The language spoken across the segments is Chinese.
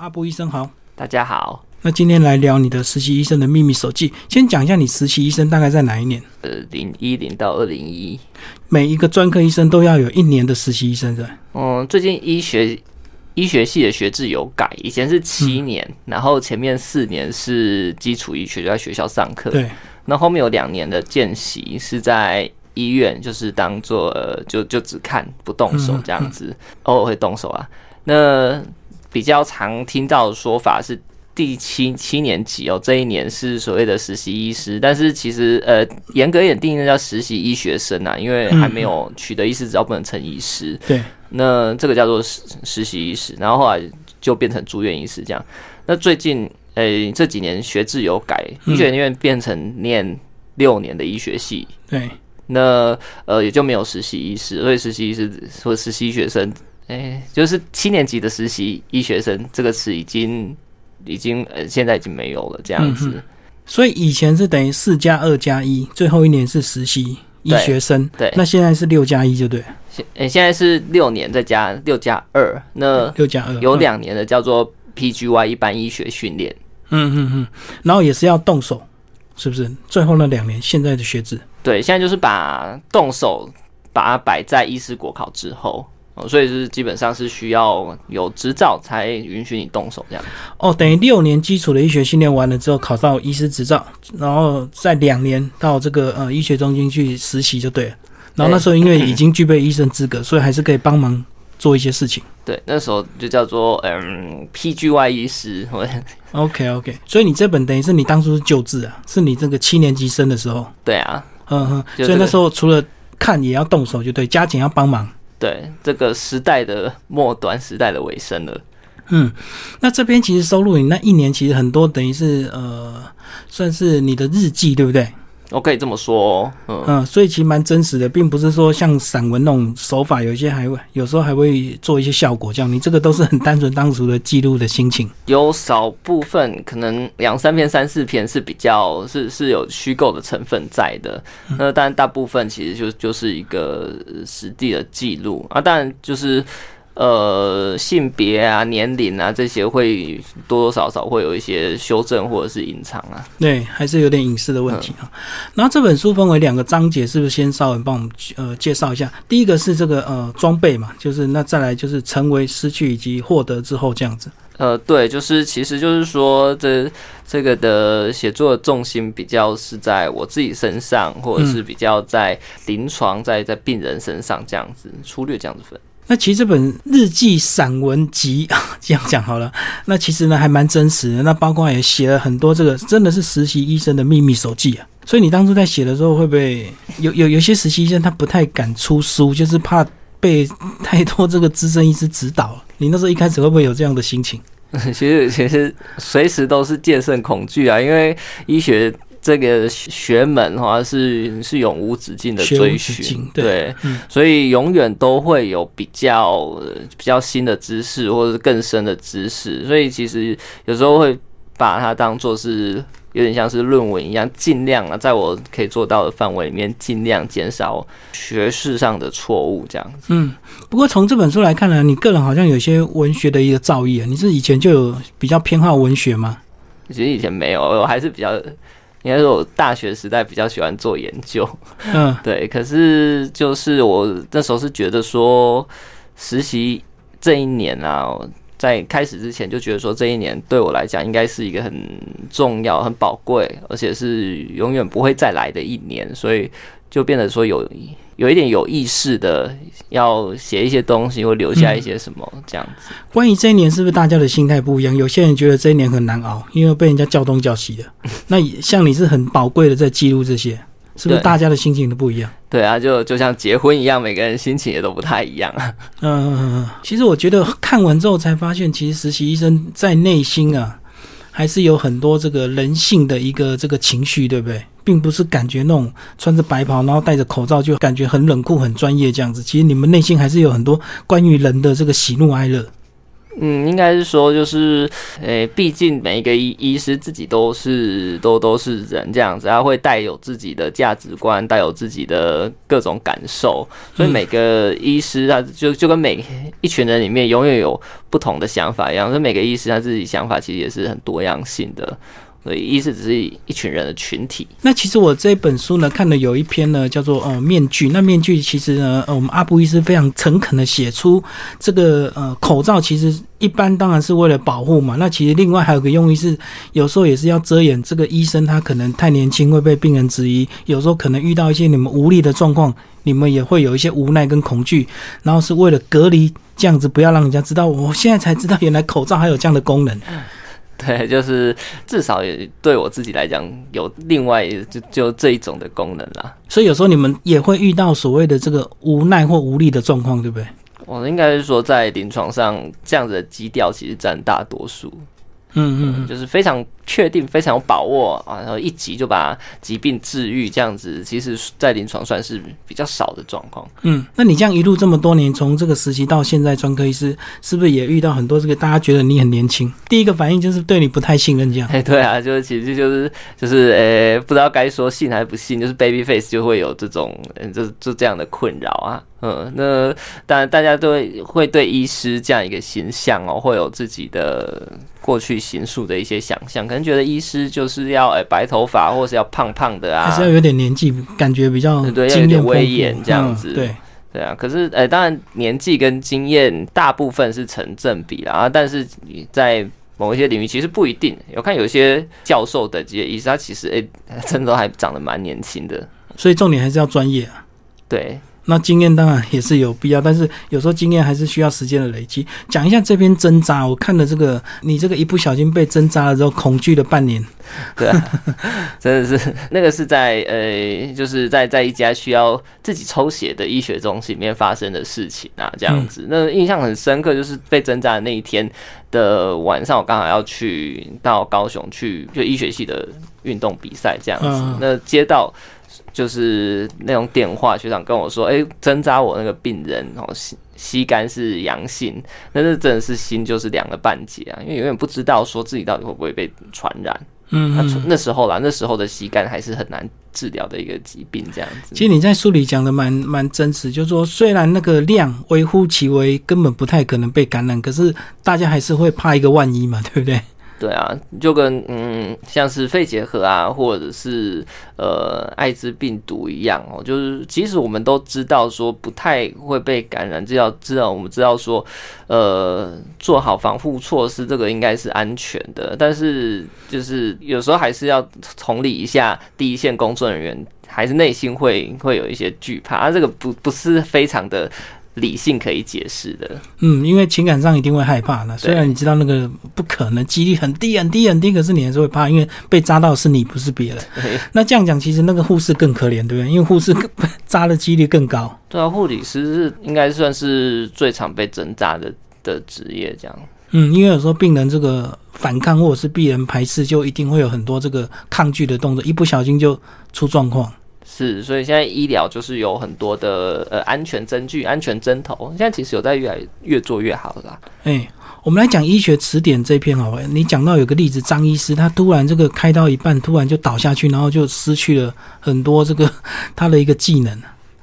阿布医生好，大家好。那今天来聊你的实习医生的秘密手记。先讲一下你实习医生大概在哪一年？呃，零一零到二零一。每一个专科医生都要有一年的实习医生，对嗯，最近医学医学系的学制有改，以前是七年，然后前面四年是基础医学，就在学校上课。对。那后面有两年的见习是在医院，就是当做就就只看不动手这样子，偶尔会动手啊。那比较常听到的说法是。第七七年级哦，这一年是所谓的实习医师，但是其实呃，严格一点定义叫实习医学生啊，因为还没有取得医师执照，不能成医师。对，那这个叫做实实习医师，然后后来就变成住院医师这样。那最近呃这几年学制有改，医学院变成念六年的医学系。对，那呃也就没有实习医师，所以实习医师或实习医学生，哎，就是七年级的实习医学生这个词已经。已经呃，现在已经没有了这样子，所以以前是等于四加二加一，最后一年是实习医学生，对，那现在是六加一就对，现呃现在是六年再加六加二，那六加二有两年的叫做 PGY 一般医学训练，嗯嗯嗯，然后也是要动手，是不是？最后那两年现在的学制，对，现在就是把动手把它摆在医师国考之后。所以是基本上是需要有执照才允许你动手这样。哦，等于六年基础的医学训练完了之后，考到医师执照，然后再两年到这个呃医学中心去实习就对了。然后那时候因为已 经具备医生资格，所以还是可以帮忙做一些事情。对，那时候就叫做嗯 PGY 医师。OK OK，所以你这本等于是你当初是救治啊，是你这个七年级生的时候。对啊，嗯哼，所以那时候除了看也要动手，就对，加紧要帮忙。对这个时代的末端，时代的尾声了。嗯，那这边其实收录你那一年，其实很多等于是呃，算是你的日记，对不对？我可以这么说，嗯，所以其实蛮真实的，并不是说像散文那种手法，有一些还会有时候还会做一些效果，这样你这个都是很单纯当时的记录的心情。有少部分可能两三篇、三四篇是比较是是有虚构的成分在的，那但大部分其实就就是一个实地的记录啊，当然就是。呃，性别啊、年龄啊这些会多多少少会有一些修正或者是隐藏啊。对，还是有点隐私的问题啊。然后这本书分为两个章节，是不是先稍微帮我们呃介绍一下？第一个是这个呃装备嘛，就是那再来就是成为、失去以及获得之后这样子。呃，对，就是其实就是说这这个的写作的重心比较是在我自己身上，或者是比较在临床在在病人身上这样子，粗略这样子分。那其实这本日记散文集 这样讲好了，那其实呢还蛮真实的。那包括也写了很多这个真的是实习医生的秘密手记啊。所以你当初在写的时候，会不会有有有些实习医生他不太敢出书，就是怕被太多这个资深医师指导？你那时候一开始会不会有这样的心情？其实其实随时都是戒慎恐惧啊，因为医学。这个学门哈是是永无止境的追寻，对，所以永远都会有比较比较新的知识或者是更深的知识，所以其实有时候会把它当做是有点像是论文一样，尽量啊，在我可以做到的范围里面，尽量减少学识上的错误，这样子。嗯，不过从这本书来看呢，你个人好像有些文学的一个造诣啊，你是以前就有比较偏好文学吗？其实以前没有，我还是比较。应该说，我大学时代比较喜欢做研究，嗯，对。可是，就是我那时候是觉得说，实习这一年啊，在开始之前就觉得说，这一年对我来讲应该是一个很重要、很宝贵，而且是永远不会再来的一年，所以就变得说有。有一点有意识的要写一些东西，或留下一些什么这样子。关于这一年，是不是大家的心态不一样？有些人觉得这一年很难熬，因为被人家叫东叫西的。那像你是很宝贵的在记录这些，是不是大家的心情都不一样？对啊，就就像结婚一样，每个人心情也都不太一样啊。嗯，其实我觉得看完之后才发现，其实实习医生在内心啊。还是有很多这个人性的一个这个情绪，对不对？并不是感觉那种穿着白袍，然后戴着口罩就感觉很冷酷、很专业这样子。其实你们内心还是有很多关于人的这个喜怒哀乐。嗯，应该是说，就是，诶，毕竟每一个医医师自己都是都都是人这样子，他会带有自己的价值观，带有自己的各种感受，所以每个医师他就就跟每一群人里面永远有不同的想法一样，所以每个医师他自己想法其实也是很多样性的。所以，意思只是一群人的群体。那其实我这本书呢，看了有一篇呢，叫做“呃面具”。那面具其实呢，呃，我们阿布医师非常诚恳的写出这个呃口罩，其实一般当然是为了保护嘛。那其实另外还有个用意是，有时候也是要遮掩这个医生他可能太年轻会被病人质疑，有时候可能遇到一些你们无力的状况，你们也会有一些无奈跟恐惧，然后是为了隔离这样子，不要让人家知道。我现在才知道，原来口罩还有这样的功能。对，就是至少也对我自己来讲有另外就就这一种的功能啦。所以有时候你们也会遇到所谓的这个无奈或无力的状况，对不对？我应该是说在临床上这样子的基调其实占大多数。嗯嗯，就是非常确定、非常有把握啊，然后一急就把疾病治愈，这样子，其实，在临床算是比较少的状况。嗯，那你这样一路这么多年，从这个实习到现在，专科医师，是不是也遇到很多这个大家觉得你很年轻？第一个反应就是对你不太信任这样。哎，对啊，就是其实就是就是呃，不知道该说信还是不信，就是 baby face 就会有这种嗯，就就这样的困扰啊。嗯，那当然大家都会会对医师这样一个形象哦，会有自己的。过去行述的一些想象，可能觉得医师就是要诶白头发，或是要胖胖的啊，还是要有点年纪，感觉比较对，要有点威严这样子。对对啊，可是诶，当然年纪跟经验大部分是成正比啦，啊，但是你在某一些领域其实不一定。有看有些教授等级的医师，他其实诶真的还长得蛮年轻的。所以重点还是要专业啊。对。那经验当然也是有必要，但是有时候经验还是需要时间的累积。讲一下这边针扎，我看了这个，你这个一不小心被针扎了之后，恐惧了半年。对啊，真的是那个是在呃，就是在在一家需要自己抽血的医学中心里面发生的事情啊，这样子。那印象很深刻，就是被针扎的那一天的晚上，我刚好要去到高雄去就医学系的运动比赛这样子。那接到。就是那种电话，学长跟我说：“哎，针扎我那个病人，然后膝膝肝是阳性，但是真的是心就是凉了半截啊！因为永远不知道说自己到底会不会被传染。嗯，那那时候啦，那时候的膝肝还是很难治疗的一个疾病，这样子。其实你在书里讲的蛮蛮真实，就是说虽然那个量微乎其微，根本不太可能被感染，可是大家还是会怕一个万一嘛，对不对？”对啊，就跟嗯，像是肺结核啊，或者是呃艾滋病毒一样哦，就是即使我们都知道说不太会被感染，只要知道我们知道说，呃，做好防护措施，这个应该是安全的。但是就是有时候还是要同理一下第一线工作人员，还是内心会会有一些惧怕，啊，这个不不是非常的。理性可以解释的，嗯，因为情感上一定会害怕的。虽然你知道那个不可能，几率很低很低很低，可是你还是会怕，因为被扎到是你，不是别人。那这样讲，其实那个护士更可怜，对不对？因为护士扎的几率更高。对啊，护理师是应该算是最常被针扎的的职业，这样。嗯，因为有时候病人这个反抗或者是病人排斥，就一定会有很多这个抗拒的动作，一不小心就出状况。是，所以现在医疗就是有很多的呃安全针具、安全针头，现在其实有在越来越做越好啦。哎，我们来讲医学词典这篇好，你讲到有个例子，张医师他突然这个开刀一半，突然就倒下去，然后就失去了很多这个 他的一个技能，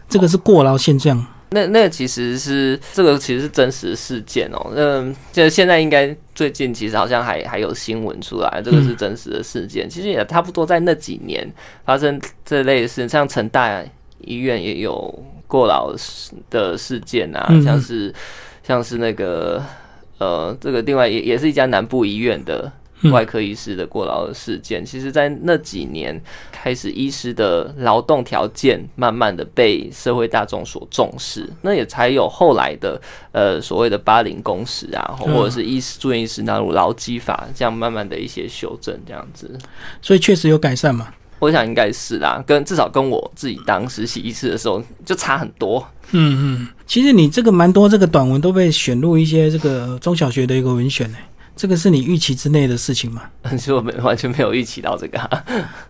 这个是过劳现象。那那其实是这个其实是真实事件哦。那这现在应该最近其实好像还还有新闻出来，这个是真实的事件。其实也差不多在那几年发生这类事，像成大医院也有过劳的事件啊，像是像是那个呃，这个另外也也是一家南部医院的。外科医师的过劳的事件，其实，在那几年开始，医师的劳动条件慢慢的被社会大众所重视，那也才有后来的呃所谓的八零工时啊，或者是医师住院医师纳入劳基法，这样慢慢的一些修正，这样子，所以确实有改善嘛？我想应该是啦，跟至少跟我自己当实习医师的时候就差很多。嗯嗯，其实你这个蛮多这个短文都被选入一些这个中小学的一个文选呢。这个是你预期之内的事情吗？其实我没完全没有预期到这个。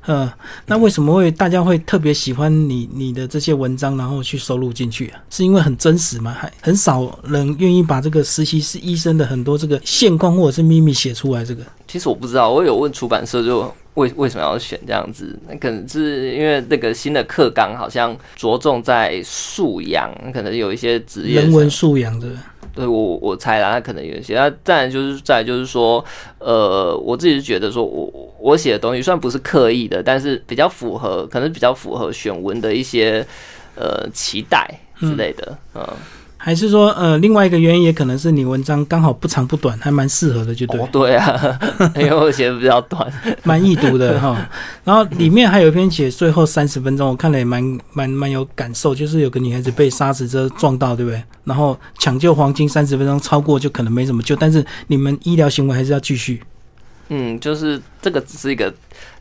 嗯，那为什么会大家会特别喜欢你你的这些文章，然后去收录进去啊？是因为很真实吗？还很少人愿意把这个实习是医生的很多这个现况或者是秘密写出来。这个其实我不知道，我有问出版社，就为为什么要选这样子？那可能是因为那个新的课纲好像着重在素养，可能有一些职业人文素养的。对我我猜啦，他可能有一些。那再就是再就是说，呃，我自己是觉得说，我我写的东西虽然不是刻意的，但是比较符合，可能比较符合选文的一些呃期待之类的，嗯。还是说，呃，另外一个原因也可能是你文章刚好不长不短，还蛮适合的，就对。对啊，因为我写的比较短，蛮易读的哈。然后里面还有一篇写最后三十分钟，我看了也蛮蛮蛮有感受，就是有个女孩子被沙石车撞到，对不对？然后抢救黄金三十分钟，超过就可能没什么救，但是你们医疗行为还是要继续。嗯，就是这个只是一个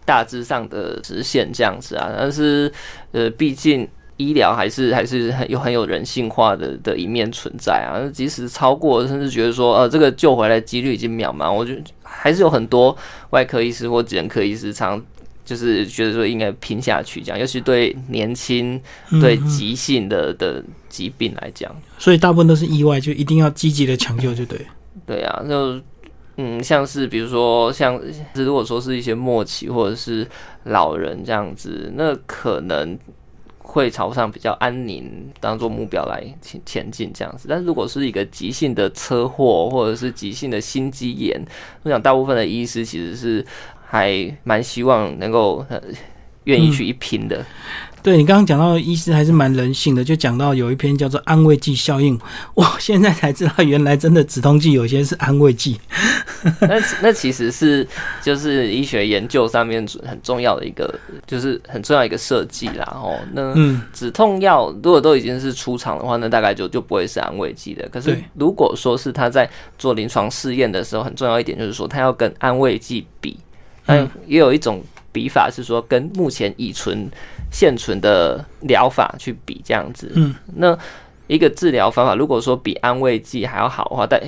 大致上的直线这样子啊，但是呃，毕竟。医疗还是还是很有很有人性化的的一面存在啊，即使超过，甚至觉得说，呃，这个救回来几率已经渺茫，我觉得还是有很多外科医师或眼科医师常就是觉得说应该拼下去，这样，尤其对年轻、对急性的的疾病来讲，所以大部分都是意外，就一定要积极的抢救，就对。对啊，就嗯，像是比如说，像如果说是一些末期或者是老人这样子，那可能。会朝上比较安宁当做目标来前前进这样子，但是如果是一个急性的车祸或者是急性的心肌炎，我想大部分的医师其实是还蛮希望能够愿意去一拼的。对你刚刚讲到医师还是蛮人性的，就讲到有一篇叫做安慰剂效应，我现在才知道原来真的止痛剂有些是安慰剂。那那其实是就是医学研究上面很重要的一个，就是很重要一个设计啦。哦，那止痛药如果都已经是出厂的话，那大概就就不会是安慰剂的。可是如果说是他在做临床试验的时候，很重要一点就是说，他要跟安慰剂比。嗯，也有一种比法是说跟目前已存。现存的疗法去比这样子，嗯，那一个治疗方法，如果说比安慰剂还要好的话，代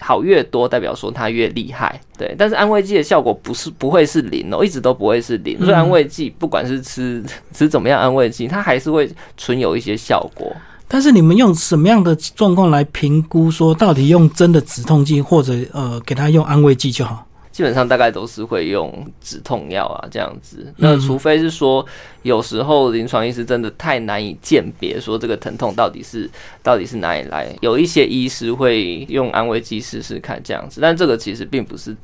好越多，代表说它越厉害，对。但是安慰剂的效果不是不会是零哦，一直都不会是零。所以安慰剂不管是吃 吃怎么样安慰剂，它还是会存有一些效果。但是你们用什么样的状况来评估说到底用真的止痛剂，或者呃给他用安慰剂就好？基本上大概都是会用止痛药啊，这样子。那除非是说，有时候临床医师真的太难以鉴别，说这个疼痛到底是到底是哪里来。有一些医师会用安慰剂试试看这样子，但这个其实并不是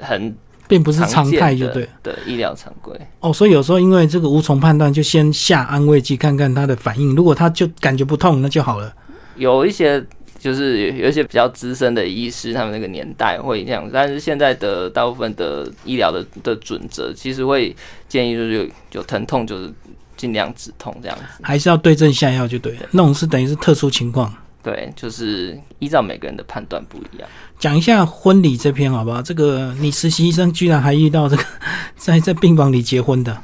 很，并不是常态，就对的医疗常规。哦，所以有时候因为这个无从判断，就先下安慰剂看看他的反应。如果他就感觉不痛，那就好了。有一些。就是有一些比较资深的医师，他们那个年代会这样，但是现在的大部分的医疗的的准则，其实会建议就是有有疼痛就是尽量止痛这样子，还是要对症下药就对了。那种是等于是特殊情况，对，就是依照每个人的判断不一样。讲一下婚礼这篇好不好？这个你实习医生居然还遇到这个 在在病房里结婚的，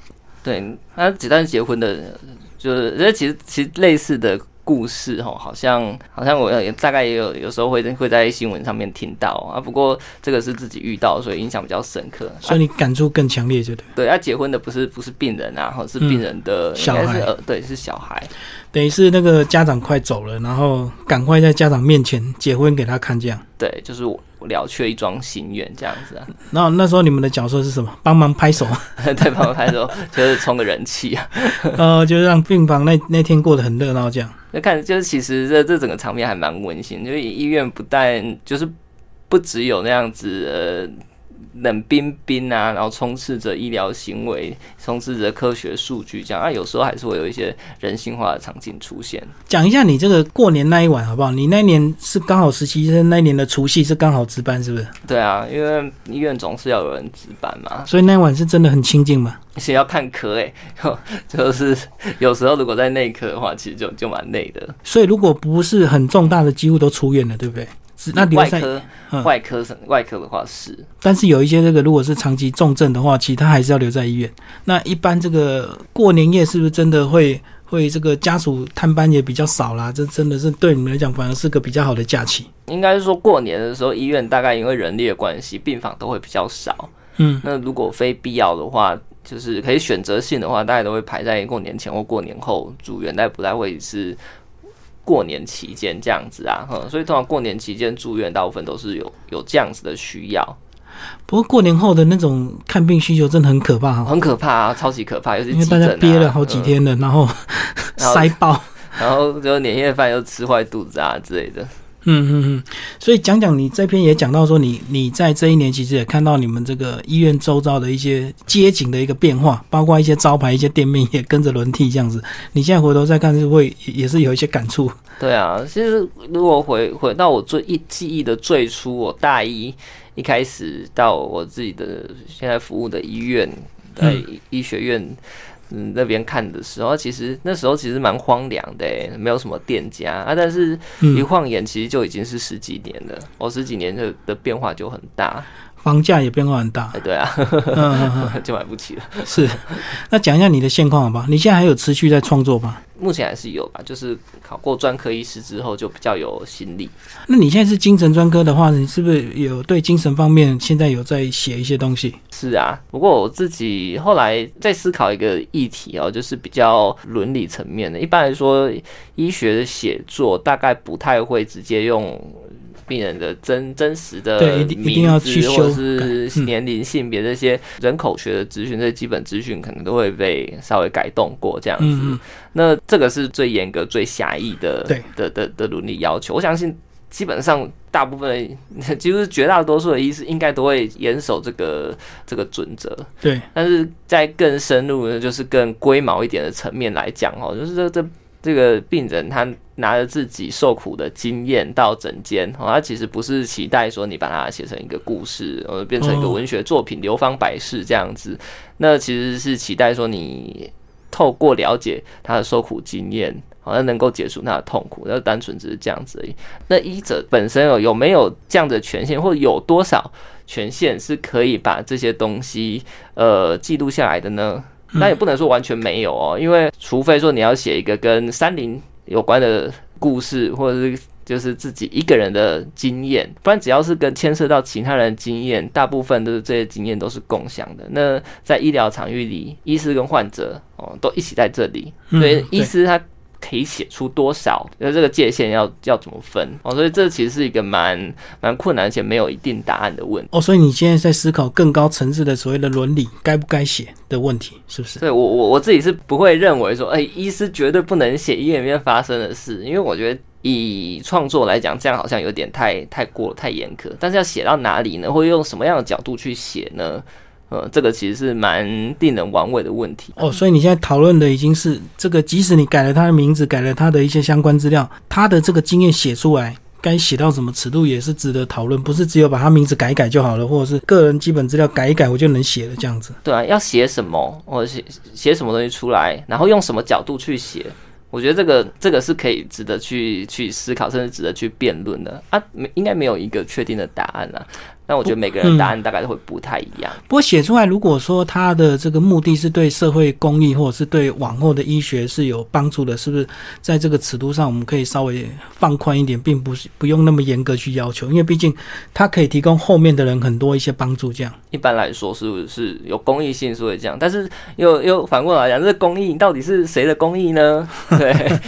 对，他子弹结婚的，就是这其实其实类似的。故事哦，好像好像我也大概也有有时候会会在新闻上面听到啊。不过这个是自己遇到，所以印象比较深刻，所以你感触更强烈，就对。对，要结婚的不是不是病人啊，是病人的小孩，对，是小孩。等于是那个家长快走了，然后赶快在家长面前结婚给他看，这样。对，就是我了却一桩心愿这样子啊。那那时候你们的角色是什么？帮忙拍手，对，帮忙拍手，就是充个人气啊。呃，就是让病房那那天过得很热闹，这样。那看，就是其实这这整个场面还蛮温馨，就是医院不但就是不只有那样子呃。冷冰冰啊，然后充斥着医疗行为，充斥着科学数据，这样啊，有时候还是会有一些人性化的场景出现。讲一下你这个过年那一晚好不好？你那年是刚好实习生，那年的除夕是刚好值班，是不是？对啊，因为医院总是要有人值班嘛，所以那一晚是真的很清静嘛。先要看科哎，就是有时候如果在内科的话，其实就就蛮累的。所以如果不是很重大的，几乎都出院了，对不对？那外科，外科是外科的话是，但是有一些这个如果是长期重症的话，其他还是要留在医院。那一般这个过年夜是不是真的会会这个家属探班也比较少啦，这真的是对你们来讲反而是个比较好的假期。应该是说过年的时候，医院大概因为人力的关系，病房都会比较少。嗯，那如果非必要的话，就是可以选择性的话，大家都会排在过年前或过年后住院，但不太会是过年期间这样子啊。所以通常过年期间住院，大部分都是有有这样子的需要。不过过年后的那种看病需求真的很可怕，很可怕啊，超级可怕，尤其因为大家憋了好几天了，然后 塞爆，然后就年夜饭又吃坏肚子啊之类的。嗯嗯嗯，所以讲讲你这篇也讲到说，你你在这一年其实也看到你们这个医院周遭的一些街景的一个变化，包括一些招牌、一些店面也跟着轮替这样子。你现在回头再看，是会也是有一些感触。对啊，其实如果回回到我最一记忆的最初，我大一一开始到我自己的现在服务的医院，在医学院。嗯，那边看的时候，其实那时候其实蛮荒凉的，没有什么店家啊。但是一晃眼，其实就已经是十几年了。我十几年的的变化就很大。房价也变化很大，对啊，就买不起了。是，那讲一下你的现况好吧？你现在还有持续在创作吗？目前还是有吧，就是考过专科医师之后就比较有心力。那你现在是精神专科的话，你是不是有对精神方面现在有在写一些东西？是啊，不过我自己后来在思考一个议题哦，就是比较伦理层面的。一般来说，医学的写作大概不太会直接用。病人的真真实的名字或者是年龄、性别这些人口学的资讯，这些基本资讯可能都会被稍微改动过这样子。那这个是最严格、最狭义的的的的伦理要求。我相信基本上大部分，几乎绝大多数的医师应该都会严守这个这个准则。对，但是在更深入的，就是更龟毛一点的层面来讲哦，就是这这。这个病人他拿着自己受苦的经验到诊间，他其实不是期待说你把它写成一个故事，呃，变成一个文学作品流芳百世这样子。那其实是期待说你透过了解他的受苦经验，好像能够解除他的痛苦，那单纯只是这样子而已。那医者本身有有没有这样的权限，或有多少权限是可以把这些东西呃记录下来的呢？那也不能说完全没有哦，因为除非说你要写一个跟山林有关的故事，或者是就是自己一个人的经验，不然只要是跟牵涉到其他人经验，大部分都是这些经验都是共享的。那在医疗场域里，医师跟患者哦都一起在这里，所以医师他。可以写出多少？那这个界限要要怎么分？哦，所以这其实是一个蛮蛮困难且没有一定答案的问题。哦，所以你现在在思考更高层次的所谓的伦理该不该写的问题，是不是？对我我我自己是不会认为说，哎，医师绝对不能写医院里面发生的事，因为我觉得以创作来讲，这样好像有点太太过太严苛。但是要写到哪里呢？会用什么样的角度去写呢？呃，这个其实是蛮令人玩味的问题哦。所以你现在讨论的已经是这个，即使你改了他的名字，改了他的一些相关资料，他的这个经验写出来，该写到什么尺度也是值得讨论，不是只有把他名字改一改就好了，或者是个人基本资料改一改我就能写了这样子。对啊，要写什么，或者写写什么东西出来，然后用什么角度去写，我觉得这个这个是可以值得去去思考，甚至值得去辩论的啊。没应该没有一个确定的答案了。但我觉得每个人答案大概都会不太一样。不过写出来，如果说他的这个目的是对社会公益，或者是对往后的医学是有帮助的，是不是在这个尺度上我们可以稍微放宽一点，并不是不用那么严格去要求？因为毕竟他可以提供后面的人很多一些帮助。这样一般来说是是有公益性，所以这样。但是又又反过来讲，这公益到底是谁的公益呢？对，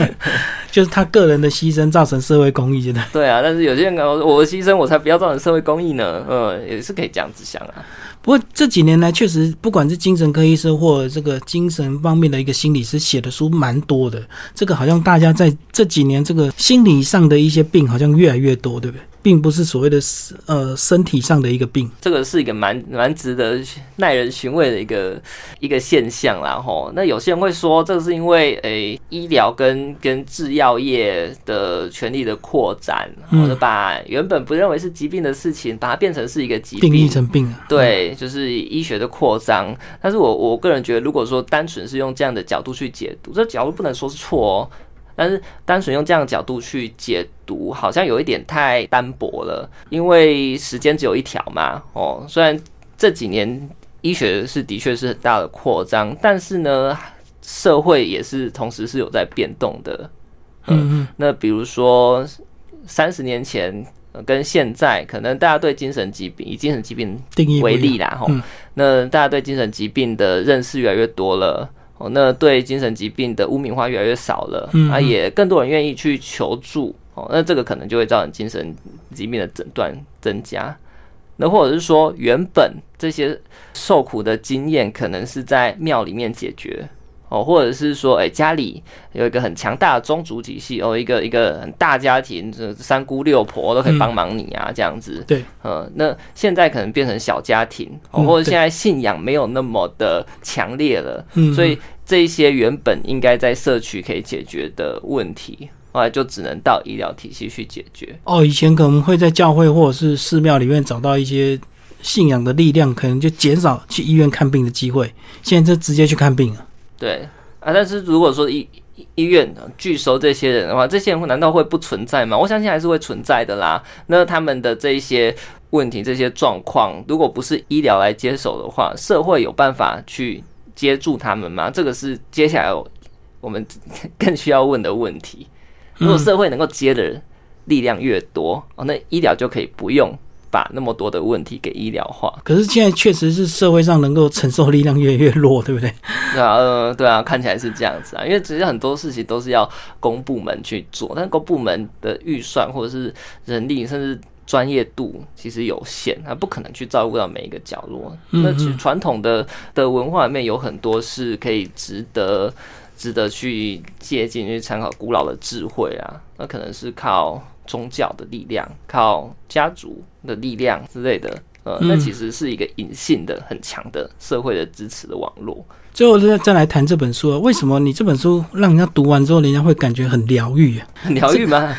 就是他个人的牺牲造成社会公益，真的。对啊，但是有些人讲我的牺牲，我才不要造成社会公益呢。呃，也是可以这样子想啊。不过这几年来，确实不管是精神科医生或这个精神方面的一个心理师写的书蛮多的。这个好像大家在这几年，这个心理上的一些病好像越来越多，对不对？并不是所谓的呃身体上的一个病，这个是一个蛮蛮值得耐人寻味的一个一个现象啦吼。那有些人会说，这个是因为诶医疗跟跟制药业的权力的扩展，或者把原本不认为是疾病的事情，把它变成是一个疾病，定义成病。对，就是医学的扩张。但是我我个人觉得，如果说单纯是用这样的角度去解读，这角度不能说是错哦。但是单纯用这样的角度去解读，好像有一点太单薄了。因为时间只有一条嘛，哦，虽然这几年医学是的确是很大的扩张，但是呢，社会也是同时是有在变动的。嗯嗯。那比如说三十年前跟现在，可能大家对精神疾病以精神疾病定义为例啦，吼，那大家对精神疾病的认识越来越多了，哦，那对精神疾病的污名化越来越少了，啊，也更多人愿意去求助，哦，那这个可能就会造成精神疾病的诊断增加。那或者是说，原本这些受苦的经验，可能是在庙里面解决哦，或者是说，哎，家里有一个很强大的宗族体系哦，一个一个很大家庭，这三姑六婆都可以帮忙你啊，这样子。对，呃，那现在可能变成小家庭，或者现在信仰没有那么的强烈了，所以这些原本应该在社区可以解决的问题。后来就只能到医疗体系去解决。哦，以前可能会在教会或者是寺庙里面找到一些信仰的力量，可能就减少去医院看病的机会。现在就直接去看病了。对啊，但是如果说医医院拒收这些人的话，这些人难道会不存在吗？我相信还是会存在的啦。那他们的这一些问题、这些状况，如果不是医疗来接手的话，社会有办法去接住他们吗？这个是接下来我们 更需要问的问题。如果社会能够接的力量越多哦，那医疗就可以不用把那么多的问题给医疗化。可是现在确实是社会上能够承受力量越来越弱，对不对？对啊，呃，对啊，看起来是这样子啊。因为其实很多事情都是要公部门去做，但公部门的预算或者是人力甚至专业度其实有限，他不可能去照顾到每一个角落。那其实传统的的文化里面有很多是可以值得。值得去借鉴、去参考古老的智慧啊，那可能是靠宗教的力量、靠家族的力量之类的，呃，那其实是一个隐性的、很强的社会的支持的网络。最后再再来谈这本书啊，为什么你这本书让人家读完之后，人家会感觉很疗愈啊？很疗愈吗？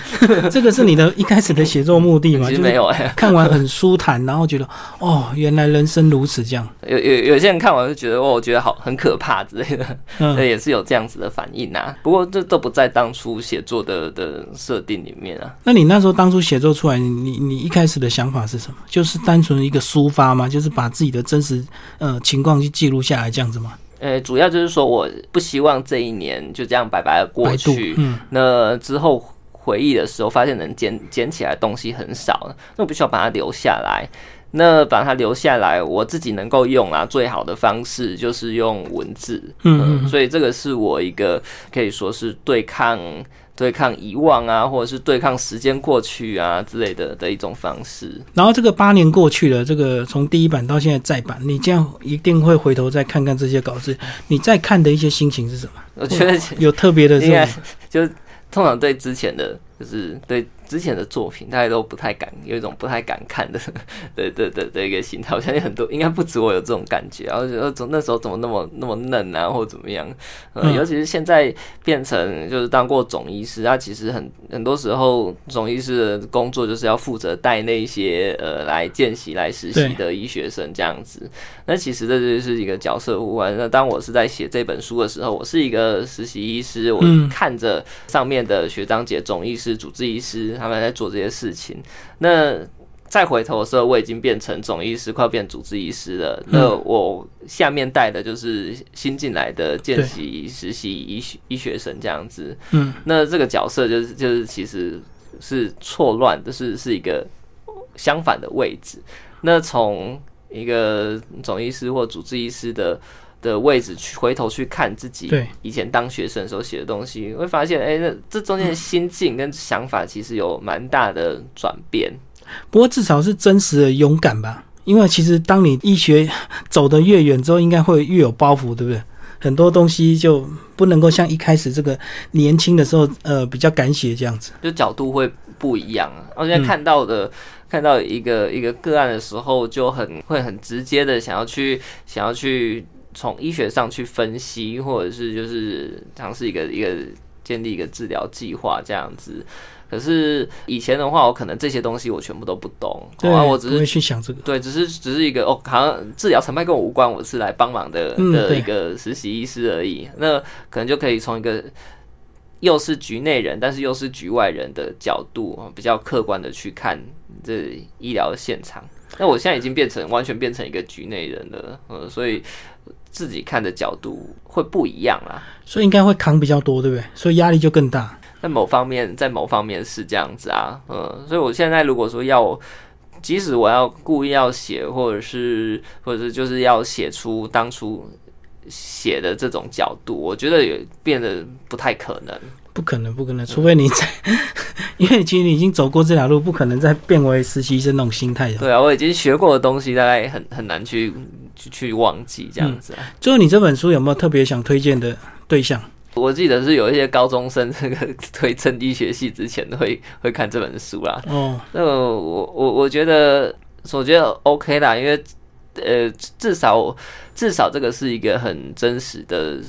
这 个是你的一开始的写作目的吗？其实没有哎，看完很舒坦，然后觉得哦，原来人生如此这样。有有有些人看完就觉得哦，我觉得好很可怕之类的，嗯，也是有这样子的反应啊。不过这都不在当初写作的的设定里面啊。那你那时候当初写作出来，你你一开始的想法是什么？就是单纯的一个抒发吗？就是把自己的真实呃情况去记录下来这样子吗？呃，主要就是说，我不希望这一年就这样白白的过去。嗯，那之后回忆的时候，发现能捡捡起来东西很少，那我必须要把它留下来。那把它留下来，我自己能够用啊，最好的方式就是用文字。嗯，所以这个是我一个可以说是对抗。对抗遗忘啊，或者是对抗时间过去啊之类的的一种方式。然后这个八年过去了，这个从第一版到现在再版，你这样一定会回头再看看这些稿子，你再看的一些心情是什么？我觉得有特别的，应该就通常对之前的，就是对。之前的作品，大家都不太敢，有一种不太敢看的，对对对的一个心态。我相信很多，应该不止我有这种感觉。然后觉得怎那时候怎么那么那么嫩啊，或者怎么样？呃，尤其是现在变成就是当过总医师，他其实很很多时候总医师的工作就是要负责带那些呃来见习、来实习的医学生这样子。那其实这就是一个角色互换。那当我是在写这本书的时候，我是一个实习医师，我看着上面的学长姐、总医师、主治医师。他们在做这些事情，那再回头的时候，我已经变成总医师，快要变主治医师了。那我下面带的就是新进来的见习实习医医学生这样子。嗯，那这个角色就是就是其实是错乱的，是是一个相反的位置。那从一个总医师或主治医师的。的位置去回头去看自己以前当学生时候写的东西，会发现，哎，那这中间的心境跟想法其实有蛮大的转变。不过至少是真实的勇敢吧，因为其实当你医学走得越远之后，应该会越有包袱，对不对？很多东西就不能够像一开始这个年轻的时候，呃，比较敢写这样子，就角度会不一样啊。我现在看到的，看到一个一个个案的时候，就很会很直接的想要去想要去。从医学上去分析，或者是就是尝试一个一个建立一个治疗计划这样子。可是以前的话，我可能这些东西我全部都不懂，对啊，我只是去想这个，对，只是只是一个哦，好像治疗成败跟我无关，我是来帮忙的的一个实习医师而已。那可能就可以从一个又是局内人，但是又是局外人的角度，比较客观的去看这医疗现场。那我现在已经变成完全变成一个局内人了，呃，所以。自己看的角度会不一样啦，所以应该会扛比较多，对不对？所以压力就更大。在某方面，在某方面是这样子啊，嗯，所以我现在如果说要，即使我要故意要写，或者是，或者是就是要写出当初写的这种角度，我觉得也变得不太可能。不可能，不可能，除非你在，因为其实你已经走过这条路，不可能再变为实习生那种心态对啊，我已经学过的东西，大概很很难去去去忘记这样子。最后，你这本书有没有特别想推荐的对象？我记得是有一些高中生，这个 推称医学系之前会会看这本书啦。哦，那我我我觉得，我觉得 OK 啦，因为呃，至少至少这个是一个很真实的。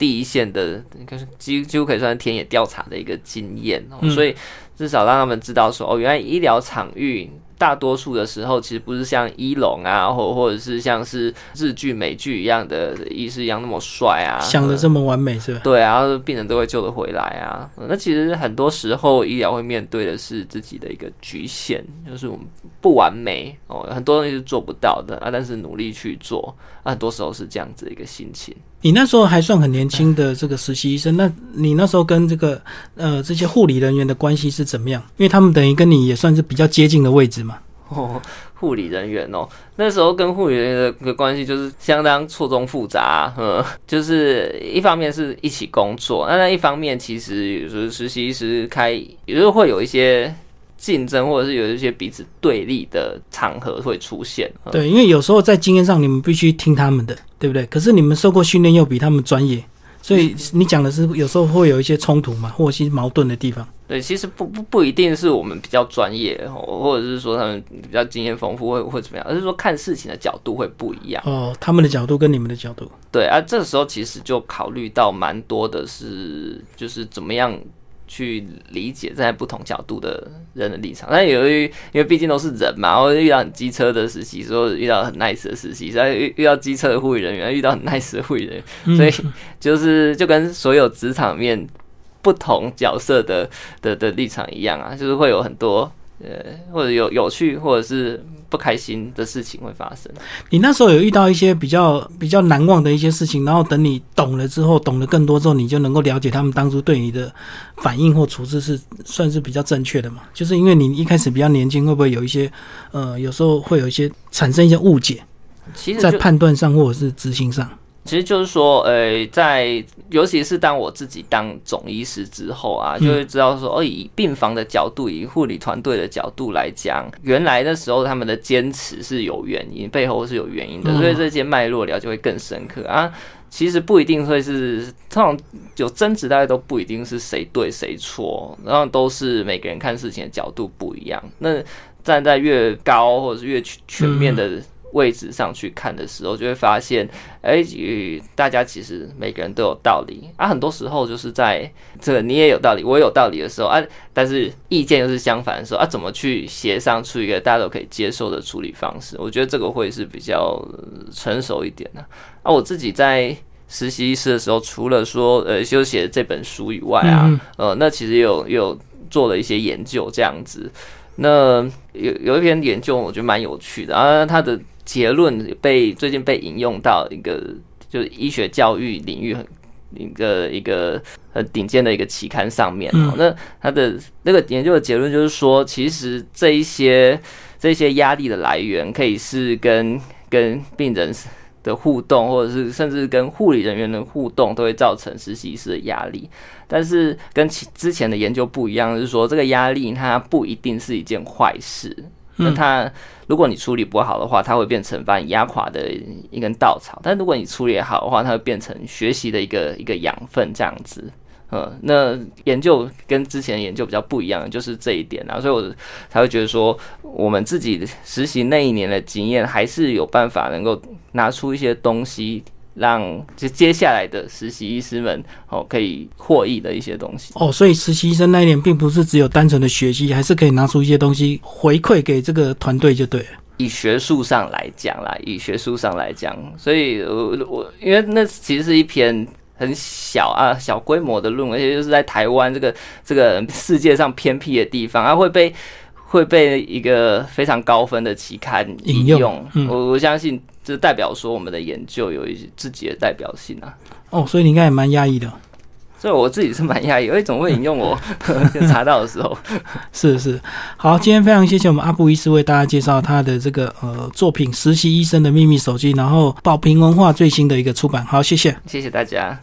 第一线的，应该是几几乎可以算是田野调查的一个经验，所以至少让他们知道说，哦，原来医疗场域。大多数的时候，其实不是像一龙啊，或或者是像是日剧、美剧一样的医师一样那么帅啊，想的这么完美是吧？对啊，病人都会救得回来啊。那其实很多时候医疗会面对的是自己的一个局限，就是我们不完美哦，很多东西是做不到的啊，但是努力去做啊，很多时候是这样子的一个心情。你那时候还算很年轻的这个实习医生，那你那时候跟这个呃这些护理人员的关系是怎么样？因为他们等于跟你也算是比较接近的位置嘛。哦，护理人员哦，那时候跟护理人员的关系就是相当错综复杂，嗯，就是一方面是一起工作，那那一方面其实有时候实习医师开，有时候会有一些竞争，或者是有一些彼此对立的场合会出现。对，因为有时候在经验上你们必须听他们的，对不对？可是你们受过训练又比他们专业。所以你讲的是有时候会有一些冲突嘛，或者是矛盾的地方。对，其实不不不一定是我们比较专业，或者是说他们比较经验丰富，会会怎么样，而是说看事情的角度会不一样。哦，他们的角度跟你们的角度。对啊，这时候其实就考虑到蛮多的是，就是怎么样。去理解站在不同角度的人的立场，但由于因为毕竟都是人嘛，然后遇到很机车的实习，说遇到很 nice 的实习，所以遇遇到机车的护理人员，遇到很 nice 的护理人员，所以就是就跟所有职场面不同角色的的的立场一样啊，就是会有很多。呃，或者有有趣或者是不开心的事情会发生。你那时候有遇到一些比较比较难忘的一些事情，然后等你懂了之后，懂得更多之后，你就能够了解他们当初对你的反应或处置是算是比较正确的嘛？就是因为你一开始比较年轻，会不会有一些呃，有时候会有一些产生一些误解？其实，在判断上或者是执行上。其实就是说，呃，在尤其是当我自己当总医师之后啊，就会知道说，哦，以病房的角度，以护理团队的角度来讲，原来的时候他们的坚持是有原因，背后是有原因的，所以这些脉络了解会更深刻啊。其实不一定会是，通常有争执，大家都不一定是谁对谁错，然后都是每个人看事情的角度不一样。那站在越高或者是越全面的。位置上去看的时候，就会发现，哎，大家其实每个人都有道理啊。很多时候就是在这个你也有道理，我也有道理的时候啊，但是意见又是相反的时候啊，怎么去协商出一个大家都可以接受的处理方式？我觉得这个会是比较成熟一点的。啊，我自己在实习医师的时候，除了说呃，就写这本书以外啊，呃，那其实有有做了一些研究这样子。那有有一篇研究，我觉得蛮有趣的啊，它的。结论被最近被引用到一个就是医学教育领域很一个一个很顶尖的一个期刊上面。那他的那个研究的结论就是说，其实这一些这些压力的来源可以是跟跟病人的互动，或者是甚至跟护理人员的互动，都会造成实习师的压力。但是跟其之前的研究不一样，就是说这个压力它不一定是一件坏事。那它，如果你处理不好的话，它会变成把你压垮的一根稻草；但如果你处理好的话，它会变成学习的一个一个养分，这样子。嗯，那研究跟之前研究比较不一样的就是这一点啊，所以我才会觉得说，我们自己实习那一年的经验，还是有办法能够拿出一些东西。让就接下来的实习医师们哦可以获益的一些东西哦，所以实习医生那一年并不是只有单纯的学习，还是可以拿出一些东西回馈给这个团队就对了。以学术上来讲啦，以学术上来讲，所以我我因为那其实是一篇很小啊小规模的论文，而且就是在台湾这个这个世界上偏僻的地方，它会被。会被一个非常高分的期刊引用。我我相信，这代表说我们的研究有一些自己的代表性啊。哦，所以你应该也蛮压抑的。所以我自己是蛮压抑，为什么会引用我 查到的时候？是是，好，今天非常谢谢我们阿布医师为大家介绍他的这个呃作品《实习医生的秘密手机》，然后宝瓶文化最新的一个出版。好，谢谢，谢谢大家。